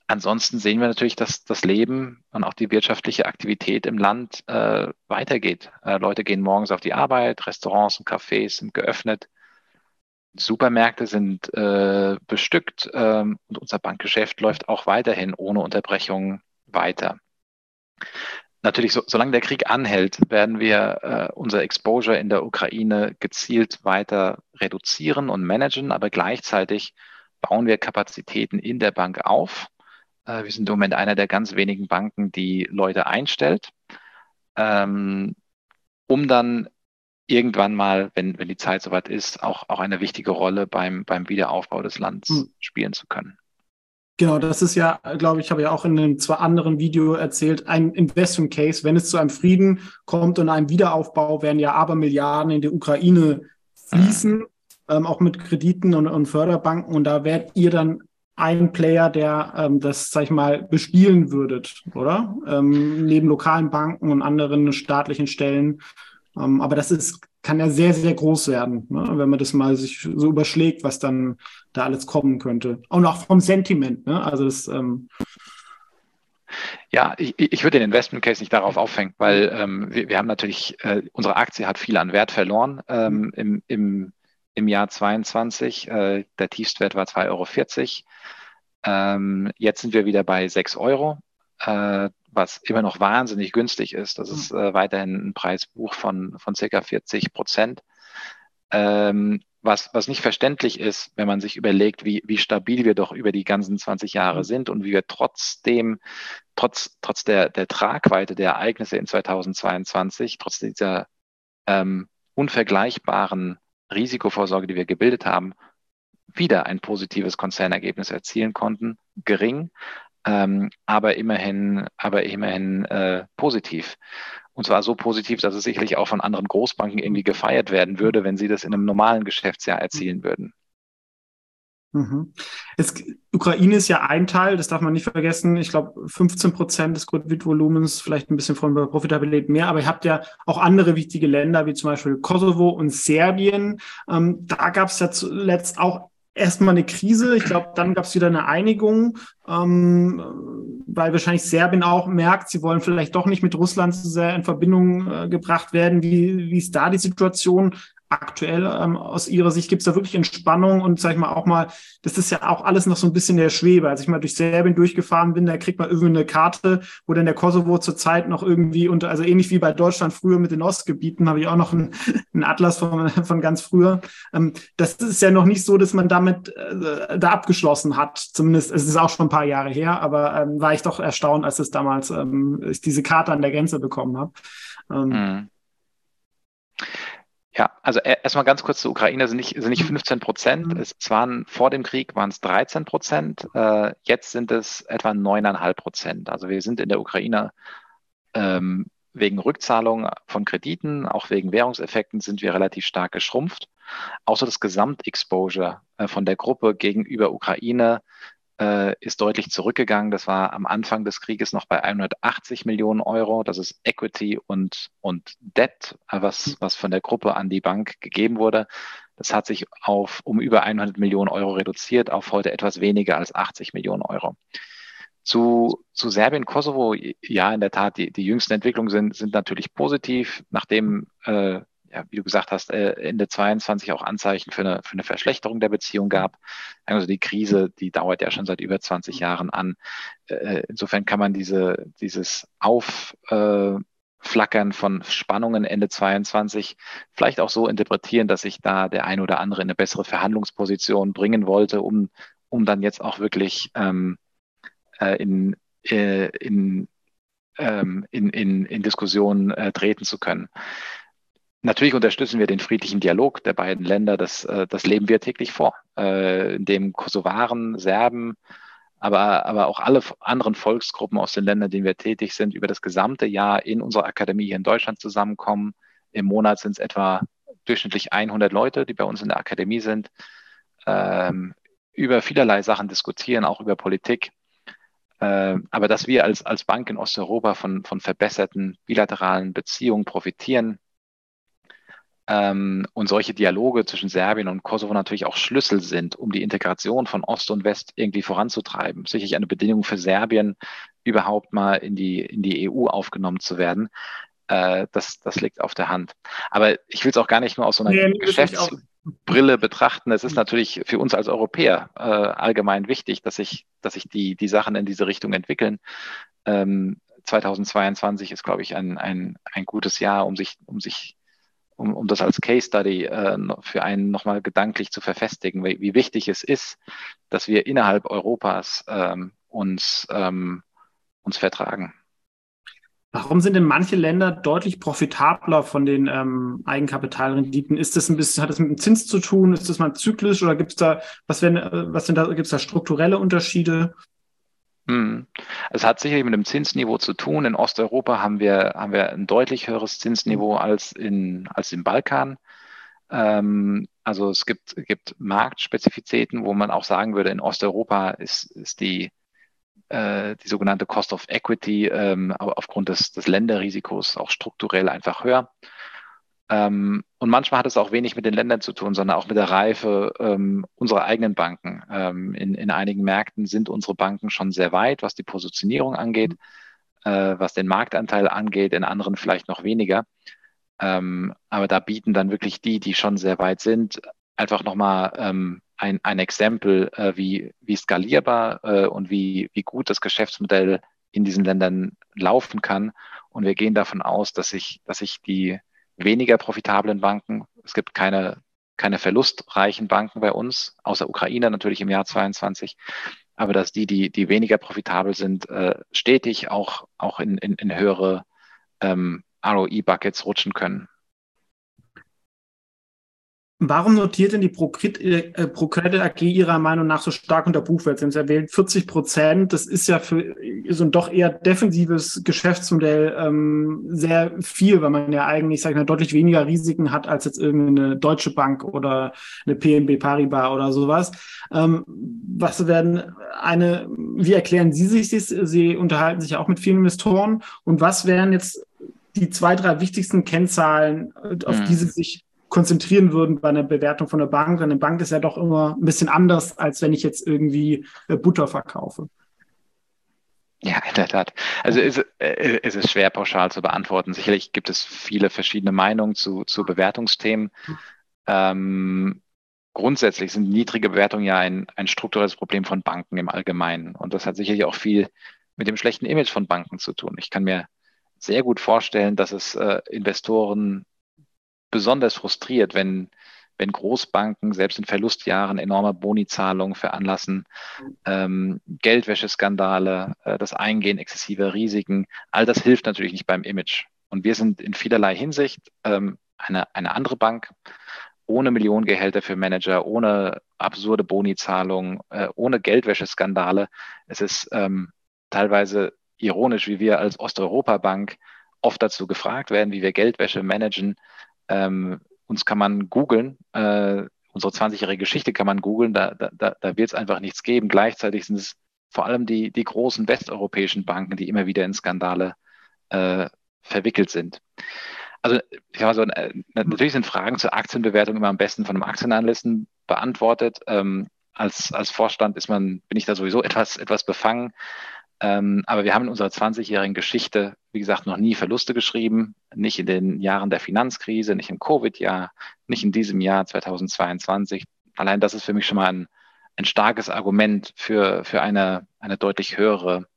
ansonsten sehen wir natürlich, dass das Leben und auch die wirtschaftliche Aktivität im Land äh, weitergeht. Äh, Leute gehen morgens auf die Arbeit, Restaurants und Cafés sind geöffnet, Supermärkte sind äh, bestückt ähm, und unser Bankgeschäft läuft auch weiterhin ohne Unterbrechung weiter. Natürlich, so, solange der Krieg anhält, werden wir äh, unser Exposure in der Ukraine gezielt weiter reduzieren und managen, aber gleichzeitig bauen wir Kapazitäten in der Bank auf äh, wir sind im Moment einer der ganz wenigen Banken, die Leute einstellt, ähm, um dann irgendwann mal, wenn, wenn die Zeit soweit ist, auch, auch eine wichtige Rolle beim, beim Wiederaufbau des Landes hm. spielen zu können. Genau, das ist ja, glaube ich, habe ja auch in einem zwar anderen Video erzählt, ein Investment Case. Wenn es zu einem Frieden kommt und einem Wiederaufbau, werden ja aber Milliarden in die Ukraine fließen, mhm. ähm, auch mit Krediten und, und Förderbanken. Und da werdet ihr dann ein Player, der ähm, das, sag ich mal, bespielen würdet, oder? Ähm, neben lokalen Banken und anderen staatlichen Stellen. Ähm, aber das ist, kann ja sehr, sehr groß werden, ne? wenn man das mal sich so überschlägt, was dann da alles kommen könnte. Und auch vom Sentiment, ne? Also das, ähm, ja, ich, ich würde den Investment Case nicht darauf aufhängen, weil ähm, wir, wir haben natürlich, äh, unsere Aktie hat viel an Wert verloren ähm, im, im im Jahr 22. Äh, der Tiefstwert war 2,40 Euro. Ähm, jetzt sind wir wieder bei 6 Euro, äh, was immer noch wahnsinnig günstig ist. Das ist äh, weiterhin ein Preisbuch von, von circa 40 Prozent. Ähm, was, was nicht verständlich ist, wenn man sich überlegt, wie, wie stabil wir doch über die ganzen 20 Jahre sind und wie wir trotzdem, trotz, trotz der, der Tragweite der Ereignisse in 2022, trotz dieser ähm, unvergleichbaren Risikovorsorge, die wir gebildet haben, wieder ein positives Konzernergebnis erzielen konnten. Gering, ähm, aber immerhin, aber immerhin äh, positiv. Und zwar so positiv, dass es sicherlich auch von anderen Großbanken irgendwie gefeiert werden würde, wenn sie das in einem normalen Geschäftsjahr erzielen würden. Mhm. Es, Ukraine ist ja ein Teil, das darf man nicht vergessen. Ich glaube, 15 Prozent des Kreditvolumens, vielleicht ein bisschen von Profitabilität mehr, aber ihr habt ja auch andere wichtige Länder, wie zum Beispiel Kosovo und Serbien. Ähm, da gab es ja zuletzt auch erstmal eine Krise. Ich glaube, dann gab es wieder eine Einigung, ähm, weil wahrscheinlich Serbien auch merkt, sie wollen vielleicht doch nicht mit Russland so sehr in Verbindung äh, gebracht werden. Wie, wie ist da die Situation? Aktuell ähm, aus Ihrer Sicht? Gibt es da wirklich Entspannung und sag ich mal auch mal, das ist ja auch alles noch so ein bisschen der Schwebe. Als ich mal durch Serbien durchgefahren bin, da kriegt man irgendwie eine Karte, wo dann der Kosovo zurzeit noch irgendwie unter, also ähnlich wie bei Deutschland früher mit den Ostgebieten, habe ich auch noch einen, einen Atlas von, von ganz früher. Ähm, das ist ja noch nicht so, dass man damit äh, da abgeschlossen hat. Zumindest, es ist auch schon ein paar Jahre her, aber ähm, war ich doch erstaunt, als es damals ähm, ich diese Karte an der Grenze bekommen habe. Ähm, mhm. Ja, also erstmal ganz kurz zur Ukraine sind nicht, sind nicht 15 Prozent. Mhm. Es waren vor dem Krieg waren es 13 Prozent. Äh, jetzt sind es etwa neuneinhalb Prozent. Also wir sind in der Ukraine ähm, wegen Rückzahlung von Krediten, auch wegen Währungseffekten sind wir relativ stark geschrumpft. Außer das Gesamtexposure äh, von der Gruppe gegenüber Ukraine äh, ist deutlich zurückgegangen. Das war am Anfang des Krieges noch bei 180 Millionen Euro. Das ist Equity und, und Debt, äh, was, was von der Gruppe an die Bank gegeben wurde. Das hat sich auf um über 100 Millionen Euro reduziert, auf heute etwas weniger als 80 Millionen Euro. Zu, zu Serbien, Kosovo, ja, in der Tat, die, die jüngsten Entwicklungen sind, sind natürlich positiv, nachdem äh, ja, wie du gesagt hast, äh, Ende 22 auch Anzeichen für eine, für eine Verschlechterung der Beziehung gab. Also die Krise, die dauert ja schon seit über 20 Jahren an. Äh, insofern kann man diese, dieses Aufflackern von Spannungen Ende 22 vielleicht auch so interpretieren, dass sich da der eine oder andere in eine bessere Verhandlungsposition bringen wollte, um, um dann jetzt auch wirklich ähm, äh, in, äh, in, ähm, in, in, in Diskussionen äh, treten zu können. Natürlich unterstützen wir den friedlichen Dialog der beiden Länder. Das, äh, das leben wir täglich vor, äh, in dem Kosovaren, Serben, aber, aber auch alle anderen Volksgruppen aus den Ländern, in denen wir tätig sind, über das gesamte Jahr in unserer Akademie hier in Deutschland zusammenkommen. Im Monat sind es etwa durchschnittlich 100 Leute, die bei uns in der Akademie sind, ähm, über vielerlei Sachen diskutieren, auch über Politik. Äh, aber dass wir als, als Bank in Osteuropa von, von verbesserten bilateralen Beziehungen profitieren, ähm, und solche Dialoge zwischen Serbien und Kosovo natürlich auch Schlüssel sind, um die Integration von Ost und West irgendwie voranzutreiben. Sicherlich eine Bedingung für Serbien, überhaupt mal in die, in die EU aufgenommen zu werden. Äh, das, das liegt auf der Hand. Aber ich will es auch gar nicht nur aus so einer nee, Geschäftsbrille betrachten. Es ist natürlich für uns als Europäer äh, allgemein wichtig, dass sich, dass sich die, die Sachen in diese Richtung entwickeln. Ähm, 2022 ist, glaube ich, ein, ein, ein gutes Jahr, um sich, um sich um, um das als Case Study äh, für einen nochmal gedanklich zu verfestigen, wie, wie, wichtig es ist, dass wir innerhalb Europas ähm, uns, ähm, uns vertragen. Warum sind denn manche Länder deutlich profitabler von den ähm, Eigenkapitalrenditen? Ist das ein bisschen, hat das mit dem Zins zu tun? Ist das mal zyklisch oder gibt es da, was wenn, äh, was sind da, gibt es da strukturelle Unterschiede? Hm. Es hat sicherlich mit dem Zinsniveau zu tun. In Osteuropa haben wir, haben wir ein deutlich höheres Zinsniveau als, in, als im Balkan. Ähm, also es gibt, gibt Marktspezifizitäten, wo man auch sagen würde, in Osteuropa ist, ist die, äh, die sogenannte Cost of Equity ähm, aufgrund des, des Länderrisikos auch strukturell einfach höher. Ähm, und manchmal hat es auch wenig mit den Ländern zu tun, sondern auch mit der Reife ähm, unserer eigenen Banken. Ähm, in, in einigen Märkten sind unsere Banken schon sehr weit, was die Positionierung angeht, äh, was den Marktanteil angeht, in anderen vielleicht noch weniger. Ähm, aber da bieten dann wirklich die, die schon sehr weit sind, einfach nochmal ähm, ein, ein Exempel, äh, wie, wie skalierbar äh, und wie, wie gut das Geschäftsmodell in diesen Ländern laufen kann. Und wir gehen davon aus, dass sich, dass sich die weniger profitablen Banken. Es gibt keine, keine verlustreichen Banken bei uns, außer Ukraine natürlich im Jahr 22. Aber dass die, die, die weniger profitabel sind, äh, stetig auch, auch in, in, in höhere ähm, ROE-Buckets rutschen können. Warum notiert denn die ProCredit äh, AG Ihrer Meinung nach so stark unter Buchwert? Sie haben es erwähnt, 40 Prozent, das ist ja für so ein doch eher defensives Geschäftsmodell ähm, sehr viel, weil man ja eigentlich, sag ich mal, deutlich weniger Risiken hat als jetzt irgendeine Deutsche Bank oder eine PNB Paribas oder sowas. Ähm, was werden eine, wie erklären Sie sich das? Sie unterhalten sich ja auch mit vielen Investoren. Und was wären jetzt die zwei, drei wichtigsten Kennzahlen, auf mhm. die Sie sich konzentrieren würden bei einer Bewertung von der Bank. Eine Bank ist ja doch immer ein bisschen anders, als wenn ich jetzt irgendwie äh, Butter verkaufe. Ja, in der Tat. Also es, äh, es ist schwer pauschal zu beantworten. Sicherlich gibt es viele verschiedene Meinungen zu, zu Bewertungsthemen. Ähm, grundsätzlich sind niedrige Bewertungen ja ein, ein strukturelles Problem von Banken im Allgemeinen. Und das hat sicherlich auch viel mit dem schlechten Image von Banken zu tun. Ich kann mir sehr gut vorstellen, dass es äh, Investoren besonders frustriert, wenn, wenn Großbanken selbst in Verlustjahren enorme Bonizahlungen veranlassen, ähm, Geldwäscheskandale, äh, das Eingehen exzessiver Risiken. All das hilft natürlich nicht beim Image. Und wir sind in vielerlei Hinsicht ähm, eine, eine andere Bank, ohne Millionengehälter für Manager, ohne absurde Bonizahlungen, äh, ohne Geldwäscheskandale. Es ist ähm, teilweise ironisch, wie wir als Osteuropa-Bank oft dazu gefragt werden, wie wir Geldwäsche managen. Ähm, uns kann man googeln, äh, unsere 20-jährige Geschichte kann man googeln, da, da, da wird es einfach nichts geben. Gleichzeitig sind es vor allem die, die großen westeuropäischen Banken, die immer wieder in Skandale äh, verwickelt sind. Also, ich so, äh, natürlich sind Fragen zur Aktienbewertung immer am besten von einem Aktienanalysten beantwortet. Ähm, als, als Vorstand ist man, bin ich da sowieso etwas, etwas befangen. Ähm, aber wir haben in unserer 20-jährigen Geschichte, wie gesagt, noch nie Verluste geschrieben. Nicht in den Jahren der Finanzkrise, nicht im Covid-Jahr, nicht in diesem Jahr 2022. Allein das ist für mich schon mal ein, ein starkes Argument für, für eine, eine deutlich höhere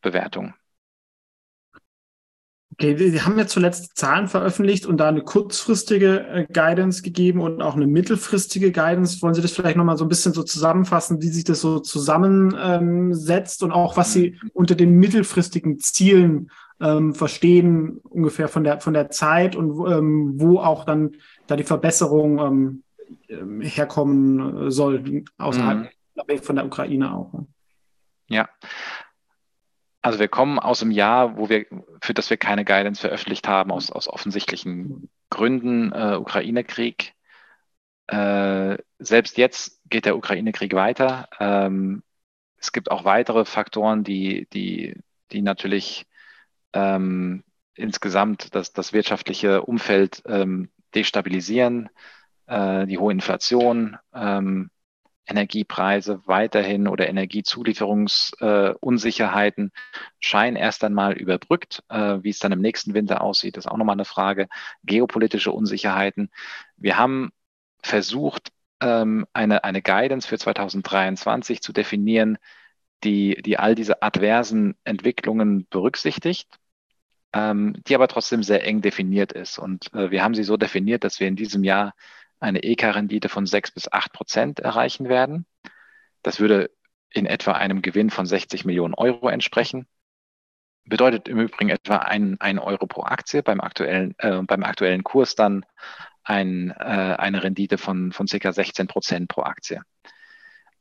Bewertung. Okay, Sie haben ja zuletzt Zahlen veröffentlicht und da eine kurzfristige äh, Guidance gegeben und auch eine mittelfristige Guidance. Wollen Sie das vielleicht nochmal so ein bisschen so zusammenfassen, wie sich das so zusammensetzt ähm, und auch was Sie unter den mittelfristigen Zielen ähm, verstehen, ungefähr von der, von der Zeit und ähm, wo auch dann da die Verbesserung ähm, ähm herkommen soll, außerhalb mhm. von der Ukraine auch. Ne? Ja, also wir kommen aus einem Jahr, wo wir, für das wir keine Guidance veröffentlicht haben, aus, aus offensichtlichen Gründen, äh, Ukraine-Krieg. Äh, selbst jetzt geht der Ukraine-Krieg weiter. Ähm, es gibt auch weitere Faktoren, die, die, die natürlich ähm, insgesamt das, das wirtschaftliche Umfeld ähm, destabilisieren. Äh, die hohe Inflation, ähm, Energiepreise weiterhin oder Energiezulieferungsunsicherheiten äh, scheinen erst einmal überbrückt. Äh, wie es dann im nächsten Winter aussieht, ist auch nochmal eine Frage. Geopolitische Unsicherheiten. Wir haben versucht, ähm, eine, eine Guidance für 2023 zu definieren, die, die all diese adversen Entwicklungen berücksichtigt, ähm, die aber trotzdem sehr eng definiert ist. Und äh, wir haben sie so definiert, dass wir in diesem Jahr eine EK-Rendite von 6 bis 8 Prozent erreichen werden. Das würde in etwa einem Gewinn von 60 Millionen Euro entsprechen. Bedeutet im Übrigen etwa ein, ein Euro pro Aktie, beim aktuellen, äh, beim aktuellen Kurs dann ein, äh, eine Rendite von, von circa 16 Prozent pro Aktie.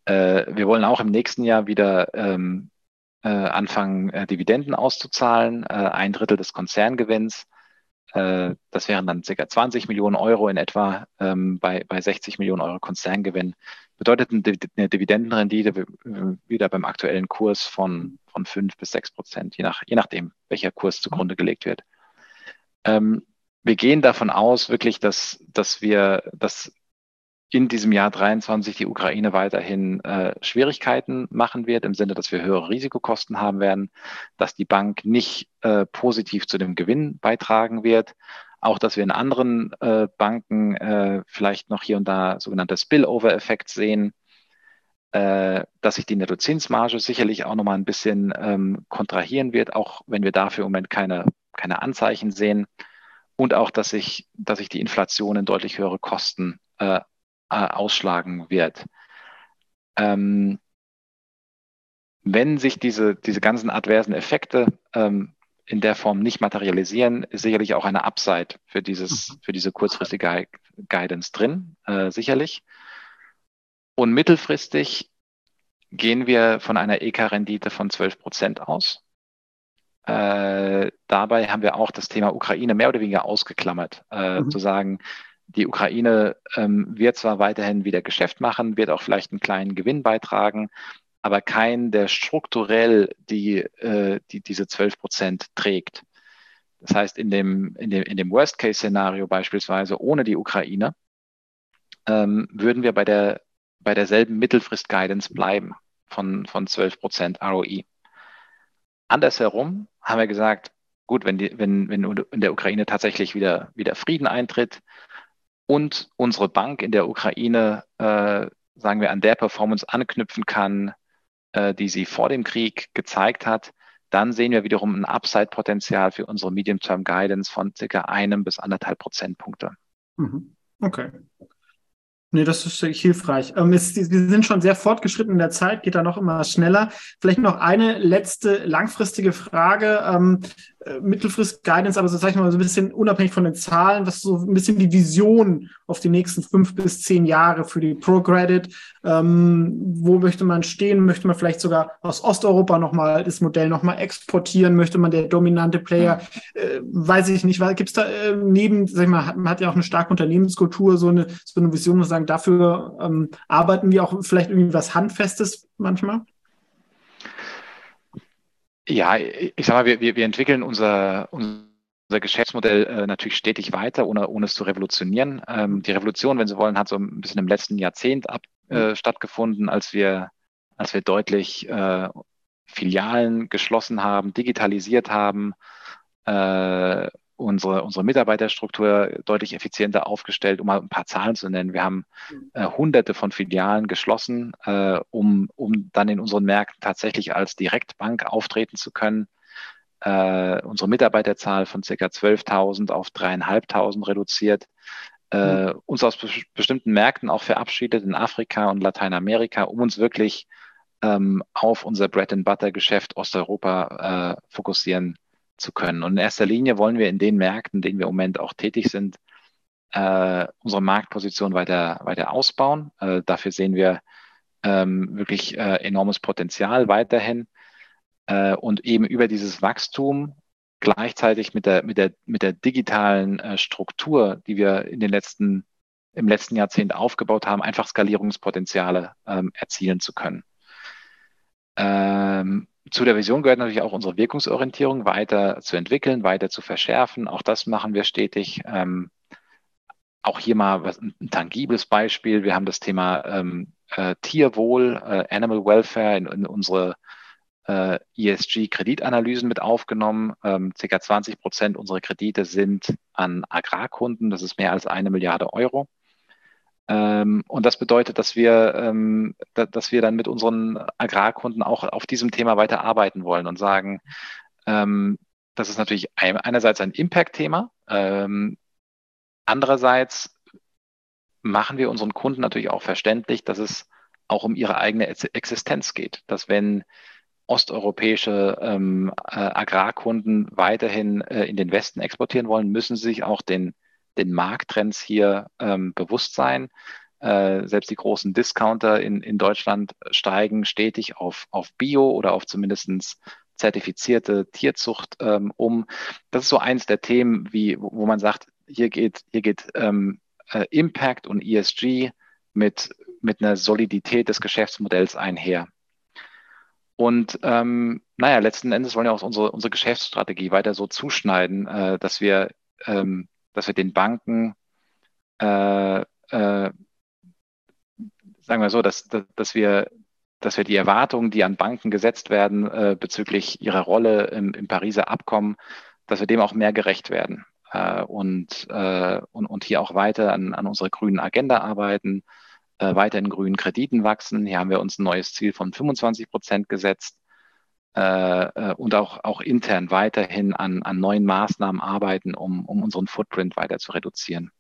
Äh, wir wollen auch im nächsten Jahr wieder ähm, äh, anfangen, äh, Dividenden auszuzahlen, äh, ein Drittel des Konzerngewinns. Äh, das wären dann ca. 20 Millionen Euro in etwa ähm, bei, bei 60 Millionen Euro Konzerngewinn. Bedeutet eine Dividendenrendite wieder beim aktuellen Kurs von, von 5 bis 6 Prozent, je, nach, je nachdem, welcher Kurs zugrunde gelegt wird. Ähm, wir gehen davon aus, wirklich, dass, dass wir, dass in diesem Jahr 23 die Ukraine weiterhin äh, Schwierigkeiten machen wird, im Sinne, dass wir höhere Risikokosten haben werden, dass die Bank nicht äh, positiv zu dem Gewinn beitragen wird, auch dass wir in anderen äh, Banken äh, vielleicht noch hier und da sogenannte Spillover-Effekt sehen, äh, dass sich die Nettozinsmarge sicherlich auch nochmal ein bisschen ähm, kontrahieren wird, auch wenn wir dafür im Moment keine, keine Anzeichen sehen. Und auch, dass sich, dass sich die Inflation in deutlich höhere Kosten äh, äh, ausschlagen wird. Ähm, wenn sich diese, diese ganzen adversen Effekte ähm, in der Form nicht materialisieren, ist sicherlich auch eine Upside für, dieses, mhm. für diese kurzfristige Guidance drin, äh, sicherlich. Und mittelfristig gehen wir von einer EK-Rendite von 12 Prozent aus. Äh, dabei haben wir auch das Thema Ukraine mehr oder weniger ausgeklammert, äh, mhm. zu sagen, die Ukraine ähm, wird zwar weiterhin wieder Geschäft machen, wird auch vielleicht einen kleinen Gewinn beitragen, aber kein, der strukturell die, äh, die diese 12 Prozent trägt. Das heißt, in dem, in dem, in dem Worst-Case-Szenario beispielsweise ohne die Ukraine ähm, würden wir bei, der, bei derselben Mittelfrist-Guidance bleiben von, von 12 Prozent ROI. Andersherum haben wir gesagt, gut, wenn, die, wenn, wenn in der Ukraine tatsächlich wieder, wieder Frieden eintritt, und unsere Bank in der Ukraine, äh, sagen wir, an der Performance anknüpfen kann, äh, die sie vor dem Krieg gezeigt hat, dann sehen wir wiederum ein Upside-Potenzial für unsere Medium-Term Guidance von circa einem bis anderthalb Prozentpunkte. Mhm. Okay. Nee, das ist hilfreich. Ähm, es, wir sind schon sehr fortgeschritten in der Zeit, geht da noch immer schneller. Vielleicht noch eine letzte langfristige Frage. Ähm, äh, Mittelfrist-Guidance, aber so sag ich mal so ein bisschen unabhängig von den Zahlen, was so ein bisschen die Vision auf die nächsten fünf bis zehn Jahre für die ProCredit. Ähm, wo möchte man stehen? Möchte man vielleicht sogar aus Osteuropa nochmal das Modell nochmal exportieren? Möchte man der dominante Player? Äh, weiß ich nicht. Gibt es da äh, neben, sag ich mal, hat, man hat ja auch eine starke Unternehmenskultur, so eine, so eine Vision, muss sagen, dafür ähm, arbeiten wir auch vielleicht irgendwie was Handfestes manchmal? Ja, ich sag mal, wir, wir, wir entwickeln unser, unser Geschäftsmodell äh, natürlich stetig weiter, ohne, ohne es zu revolutionieren. Ähm, die Revolution, wenn Sie wollen, hat so ein bisschen im letzten Jahrzehnt ab, äh, mhm. stattgefunden, als wir, als wir deutlich äh, Filialen geschlossen haben, digitalisiert haben, äh, unsere, unsere Mitarbeiterstruktur deutlich effizienter aufgestellt, um mal ein paar Zahlen zu nennen. Wir haben äh, hunderte von Filialen geschlossen, äh, um, um dann in unseren Märkten tatsächlich als Direktbank auftreten zu können. äh, unsere Mitarbeiterzahl von ca. 12.000 auf 3.500 reduziert, äh, mhm. uns aus be bestimmten Märkten auch verabschiedet in Afrika und Lateinamerika, um uns wirklich ähm, auf unser Bread-and-Butter-Geschäft Osteuropa äh, fokussieren zu können. Und in erster Linie wollen wir in den Märkten, in denen wir im Moment auch tätig sind, äh, unsere Marktposition weiter, weiter ausbauen. Äh, dafür sehen wir ähm, wirklich äh, enormes Potenzial weiterhin. Äh, und eben über dieses Wachstum gleichzeitig mit der, mit der, mit der digitalen äh, Struktur, die wir in den letzten, im letzten Jahrzehnt aufgebaut haben, einfach Skalierungspotenziale ähm, erzielen zu können. Ähm, zu der Vision gehört natürlich auch unsere Wirkungsorientierung weiter zu entwickeln, weiter zu verschärfen. Auch das machen wir stetig. Ähm, auch hier mal was, ein tangibles Beispiel. Wir haben das Thema ähm, äh, Tierwohl, äh, Animal Welfare in, in unsere äh, ESG-Kreditanalysen mit aufgenommen. Ähm, circa 20 Prozent unserer Kredite sind an Agrarkunden. Das ist mehr als eine Milliarde Euro. Ähm, und das bedeutet, dass wir, ähm, da, dass wir dann mit unseren Agrarkunden auch auf diesem Thema weiter arbeiten wollen und sagen, ähm, das ist natürlich ein, einerseits ein Impact-Thema. Andererseits machen wir unseren Kunden natürlich auch verständlich, dass es auch um ihre eigene Existenz geht. Dass wenn osteuropäische ähm, äh, Agrarkunden weiterhin äh, in den Westen exportieren wollen, müssen sie sich auch den den Markttrends hier ähm, bewusst sein. Äh, selbst die großen Discounter in, in Deutschland steigen stetig auf, auf Bio oder auf zumindestens zertifizierte Tierzucht ähm, um. Das ist so eins der Themen, wie, wo, wo man sagt, hier geht, hier geht ähm, äh, Impact und ESG mit, mit einer Solidität des Geschäftsmodells einher. Und ähm, naja, letzten Endes wollen wir auch unsere, unsere Geschäftsstrategie weiter so zuschneiden, äh, dass wir ähm, dass wir den Banken, äh, äh, sagen wir so, dass, dass, dass, wir, dass wir die Erwartungen, die an Banken gesetzt werden äh, bezüglich ihrer Rolle im, im Pariser Abkommen, dass wir dem auch mehr gerecht werden äh, und, äh, und, und hier auch weiter an, an unserer grünen Agenda arbeiten, äh, weiter in grünen Krediten wachsen. Hier haben wir uns ein neues Ziel von 25 Prozent gesetzt äh, äh, und auch, auch intern weiterhin an, an neuen Maßnahmen arbeiten, um, um unseren Footprint weiter zu reduzieren.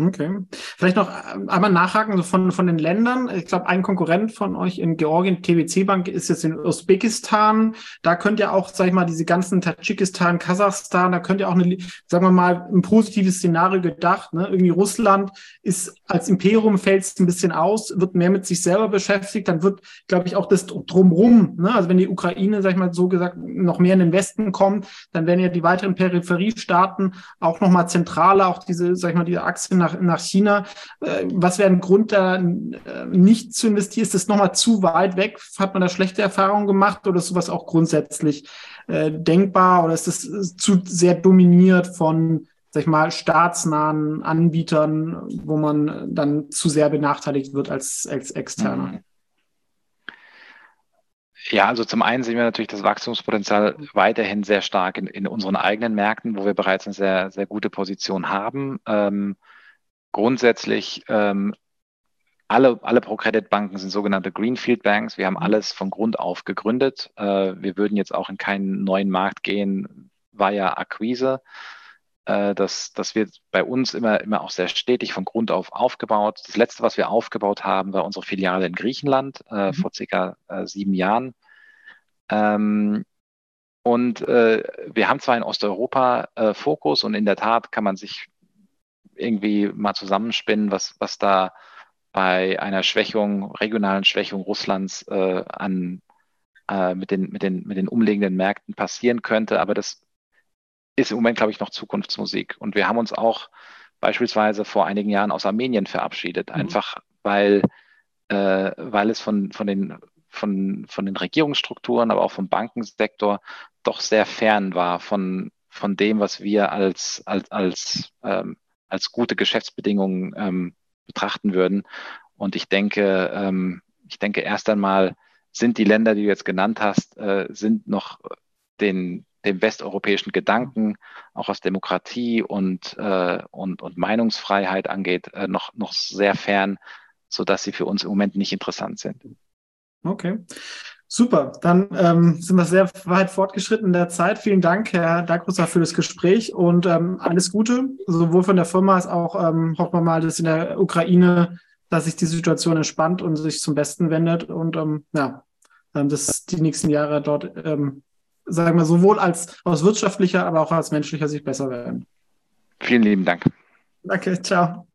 Okay. Vielleicht noch äh, einmal nachhaken von, von den Ländern. Ich glaube, ein Konkurrent von euch in Georgien, TBC Bank, ist jetzt in Usbekistan. Da könnt ihr auch, sag ich mal, diese ganzen Tadschikistan, Kasachstan, da könnt ihr auch eine, sagen wir mal, ein positives Szenario gedacht. Ne? Irgendwie Russland ist als Imperium fällt es ein bisschen aus, wird mehr mit sich selber beschäftigt, dann wird, glaube ich, auch das drumrum, ne? also wenn die Ukraine, sag ich mal, so gesagt, noch mehr in den Westen kommt, dann werden ja die weiteren Peripheriestaaten auch nochmal zentraler, auch diese, sag ich mal, diese Achse nach nach, China. Äh, was wäre ein Grund, da äh, nicht zu investieren? Ist das nochmal zu weit weg? Hat man da schlechte Erfahrungen gemacht oder ist sowas auch grundsätzlich äh, denkbar oder ist das zu sehr dominiert von sag ich mal, staatsnahen Anbietern, wo man dann zu sehr benachteiligt wird als, als Externer. Mhm. Ja, also zum einen sehen wir natürlich das Wachstumspotenzial weiterhin sehr stark in, in unseren eigenen Märkten, wo wir bereits eine sehr, sehr gute Position haben. Ähm, grundsätzlich ähm, alle, alle Pro-Credit-Banken sind sogenannte Greenfield Banks. Wir haben mhm. alles von Grund auf gegründet. Äh, wir würden jetzt auch in keinen neuen Markt gehen via Akquise. Äh, das, das wird bei uns immer, immer auch sehr stetig von Grund auf aufgebaut. Das letzte, was wir aufgebaut haben, war unsere Filiale in Griechenland äh, mhm. vor circa äh, sieben Jahren. Ähm, und äh, wir haben zwar in Osteuropa äh, Fokus und in der Tat kann man sich irgendwie mal zusammenspinnen, was, was da bei einer Schwächung, regionalen Schwächung Russlands äh, an, mit, den, mit, den, mit den umliegenden Märkten passieren könnte. Aber das ist im Moment, glaube ich, noch Zukunftsmusik. Und wir haben uns auch beispielsweise vor einigen Jahren aus Armenien verabschiedet, mhm. einfach weil, äh, weil es von, von, den, von, von den Regierungsstrukturen, aber auch vom Bankensektor doch sehr fern war von, von dem, was wir als, als, als ähm, als gute Geschäftsbedingungen ähm, betrachten würden. Und ich denke, ähm, ich denke erst einmal sind die Länder, die du jetzt genannt hast, äh, sind noch den, dem westeuropäischen Gedanken, auch was Demokratie und, äh, und, und Meinungsfreiheit angeht, äh, noch, noch sehr fern, so dass sie für uns im Moment nicht interessant sind. Okay. Super, dann ähm, sind wir sehr weit fortgeschritten in der Zeit. Vielen Dank, Herr Dagrusser, für das Gespräch und ähm, alles Gute, sowohl von der Firma als auch ähm, hoffen wir mal, dass in der Ukraine, dass sich die Situation entspannt und sich zum Besten wendet und ähm, ja, ähm, dass die nächsten Jahre dort, ähm, sagen wir, sowohl als aus wirtschaftlicher, aber auch als menschlicher Sicht besser werden. Vielen lieben Dank. Danke, ciao.